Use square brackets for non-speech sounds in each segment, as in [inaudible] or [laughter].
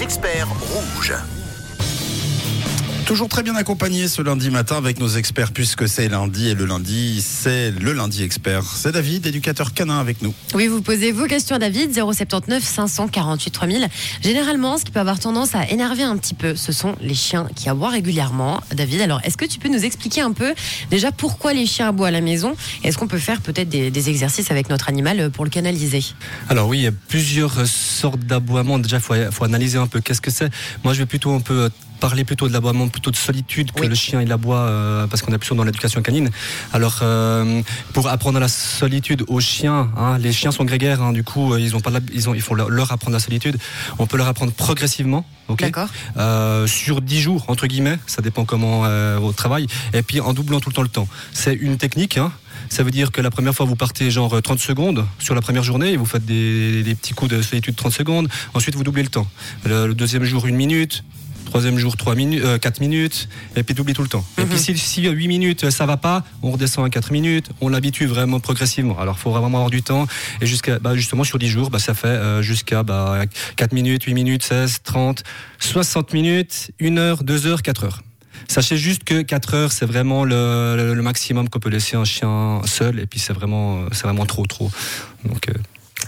Experts rouges. Toujours très bien accompagné ce lundi matin avec nos experts puisque c'est lundi et le lundi c'est le lundi expert. C'est David, éducateur canin avec nous. Oui, vous posez vos questions à David, 079 548 3000. Généralement, ce qui peut avoir tendance à énerver un petit peu, ce sont les chiens qui aboient régulièrement. David, alors est-ce que tu peux nous expliquer un peu déjà pourquoi les chiens aboient à la maison? Est-ce qu'on peut faire peut-être des, des exercices avec notre animal pour le canaliser? Alors oui, il y a plusieurs sortes d'aboiements. Déjà, il faut, faut analyser un peu qu'est-ce que c'est. Moi, je vais plutôt un peu parler plutôt de l'aboiement, plutôt de solitude que Oui. le chien il aboie euh, parce qu'on est plutôt dans l'éducation canine. Alors euh, pour apprendre la solitude aux chiens, hein, les chiens sont grégaires, hein, du coup euh, ils ont pas la- ils ont il faut leur, apprendre la solitude. On peut leur apprendre progressivement. ok D'accord. euh, sur 10 jours, entre guillemets, ça dépend comment euh, au travail, et puis en doublant tout le temps le temps. C'est une technique, hein. ça veut dire que la première fois vous partez genre euh, 30 secondes sur la première journée, et vous faites des, des petits coups de solitude 30 secondes, ensuite vous doublez le temps. Le, le deuxième jour, une minute. Troisième jour, 3 minutes, 4 minutes, et puis doublez tout le temps. Et puis si, si 8 minutes euh, ça va pas, on redescend à 4 minutes, on l'habitue vraiment progressivement. Alors il faut vraiment avoir du temps, et jusqu'à bah, justement sur 10 jours, bah, ça fait euh, jusqu'à bah, 4 minutes, 8 minutes, 16, 30, 60 minutes, 1 heure, 2 heures, 4 heures. Sachez juste que 4 heures, c'est vraiment le, le- le maximum qu'on peut laisser un chien seul, et puis c'est vraiment, c'est vraiment trop, trop. Donc, euh,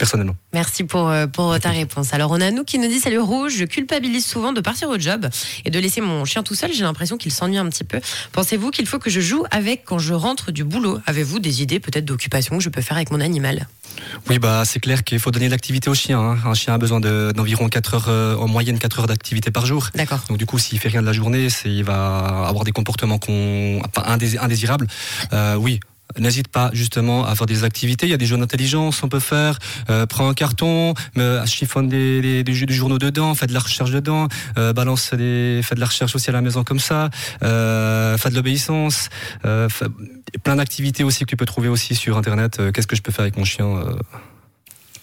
personnellement. Merci pour, euh, pour ta réponse. Alors, on a nous qui nous dit Salut Rouge, je culpabilise souvent de partir au job et de laisser mon chien tout seul. J'ai l'impression qu'il s'ennuie un petit peu. Pensez-vous qu'il faut que je joue avec quand je rentre du boulot? Avez-vous des idées peut-être d'occupation que je peux faire avec mon animal? Oui, bah, c'est clair qu'il faut donner de l'activité au chien. hein. Un chien a besoin de- d'environ 4 heures, euh, en moyenne 4 heures d'activité par jour. D'accord. Donc du coup, s'il fait rien de la journée, il va avoir des comportements qu'on, enfin, indésirables. Euh, oui. N'hésite pas justement à faire des activités. Il y a des jeux d'intelligence, on peut faire. Euh, prends un carton, me- chiffonne des, des, des journaux dedans, fais de la recherche dedans, euh, balance des, fais de la recherche aussi à la maison comme ça, euh, fais de l'obéissance, euh, plein d'activités aussi que tu peux trouver aussi sur internet. Euh, Qu'est-ce que je peux faire avec mon chien euh,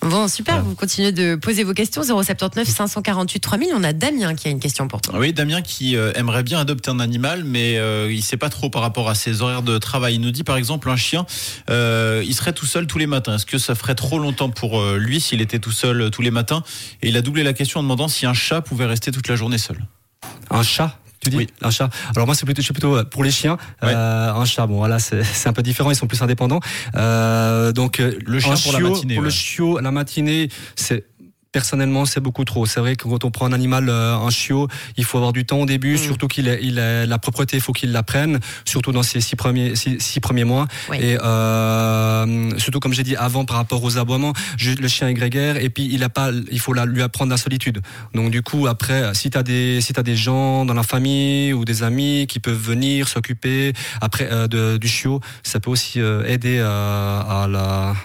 Bon, super, Voilà. vous continuez de poser vos questions. 079 548 3000. On a Damien qui a une question pour toi. Oui, Damien qui euh, aimerait bien adopter un animal, mais euh, il sait pas trop par rapport à ses horaires de travail. Il nous dit par exemple un chien, euh, il serait tout seul tous les matins. Est-ce que ça ferait trop longtemps pour euh, lui s'il était tout seul euh, tous les matins? Et il a doublé la question en demandant si un chat pouvait rester toute la journée seul. Un chat? Tu dis Oui. Un chat. Alors moi, c'est plutôt, je suis plutôt euh, pour les chiens. Ouais. Euh, un chat, bon, voilà, [laughs] c'est un peu différent. Ils sont plus indépendants. Euh, donc euh, Le chien pour la matinée, Pour le chiot, la matinée, c'est Personnellement, c'est beaucoup trop. C'est vrai que quand on prend un animal, euh, un chiot, il faut avoir du temps au début, Mm. surtout qu'il ait, il ait la propreté, il faut qu'il l'apprenne, surtout dans ses six premiers, six, six premiers mois. Oui. Et euh, surtout, comme j'ai dit avant, par rapport aux aboiements, le chien est grégaire et puis il a pas, il faut la- lui apprendre la solitude. Donc du coup, après, si tu as des, si t'as des gens dans la famille ou des amis qui peuvent venir s'occuper après euh, de- du chiot, ça peut aussi euh, aider à, à la,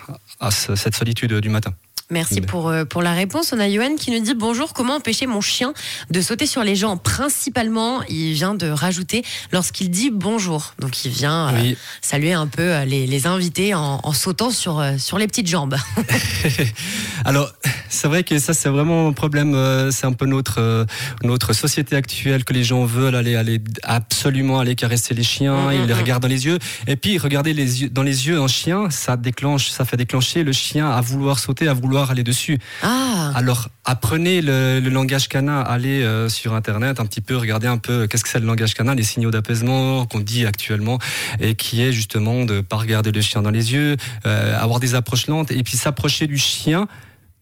à ce- cette solitude du matin. Merci pour, euh, pour la réponse. On a Johan qui nous dit Bonjour, comment empêcher mon chien de sauter sur les gens? Principalement, il vient de rajouter lorsqu'il dit bonjour. Donc il vient euh, saluer un peu euh, les, les invités en, en sautant sur, sur les petites jambes. [laughs] [laughs] Alors, c'est vrai que ça, c'est vraiment un problème. euh, C'est un peu notre euh, notre société actuelle que les gens veulent aller aller absolument aller caresser les chiens. Mm, ils mm, les mm. regardent dans les yeux. Et puis, regarder les yeux dans les yeux un chien, ça déclenche, ça fait déclencher le chien à vouloir sauter, à vouloir aller dessus. Ah, Alors, apprenez le, le langage canin, allez euh, sur Internet un petit peu, regardez un peu qu'est-ce que c'est le langage canin, les signaux d'apaisement qu'on dit actuellement, et qui est justement de pas regarder le chien dans les yeux, euh, avoir des approches lentes, et puis s'approcher du chien.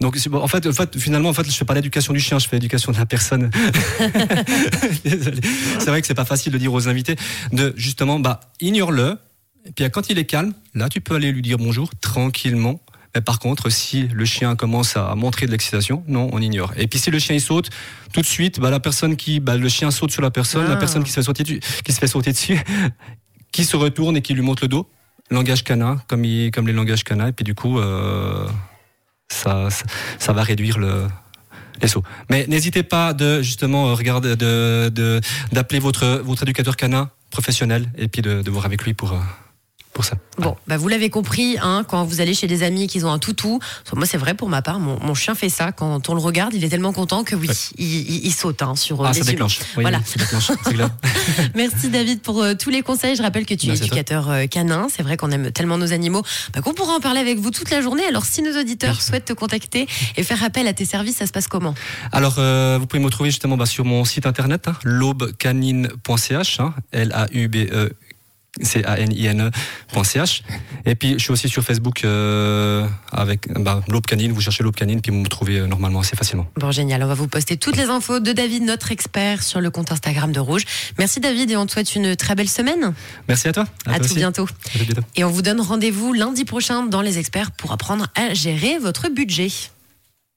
Donc, en fait, en fait, finalement, en fait, je fais pas l'éducation du chien, je fais l'éducation de la personne. [laughs] Désolé. C'est vrai que c'est pas facile de dire aux invités de justement, bah, ignore-le. Et puis quand il est calme, là, tu peux aller lui dire bonjour tranquillement. Mais par contre, si le chien commence à montrer de l'excitation, non, on ignore. Et puis si le chien il saute, tout de suite, bah, la personne qui, bah, le chien saute sur la personne, Ah. la personne qui se fait sauter, dessus- qui se fait sauter dessus, [laughs] qui se retourne et qui lui montre le dos, langage canin, comme, il, comme les langages canins, et puis du coup, euh, ça, va réduire le, les sauts. Mais n'hésitez pas de justement regarder, de, d'appeler votre, votre éducateur canin professionnel et puis de, de voir avec lui pour, euh, pour ça. Bon, bah vous l'avez compris, hein, quand vous allez chez des amis qui ont un toutou, moi c'est vrai pour ma part, mon, mon, chien fait ça. Quand on le regarde, il est tellement content que oui, ouais. il, il, il, saute hein, sur ah, les ça déclenche. Oui, voilà. ça déclenche. [laughs] Merci David pour euh, tous les conseils. Je rappelle que tu Merci es éducateur euh, canin. C'est vrai qu'on aime tellement nos animaux bah, qu'on pourra en parler avec vous toute la journée. Alors si nos auditeurs Merci. souhaitent te contacter et faire appel à tes services, ça se passe comment? Alors euh, vous pouvez me retrouver justement bah, sur mon site internet hein, l'aubcanine.ch, hein, L-A-U-B-E C-A-N-I-N-E.ch. Et puis, je suis aussi sur Facebook euh, avec bah, l'aube canine. Vous cherchez l'aube canine, puis vous me trouvez euh, normalement assez facilement. Bon, génial. On va vous poster toutes les infos de David, notre expert, sur le compte Instagram de Rouge. Merci David et on te souhaite une très belle semaine. Merci à toi. À, à tout aussi. bientôt. À tout bientôt. Et on vous donne rendez-vous lundi prochain dans les experts pour apprendre à gérer votre budget.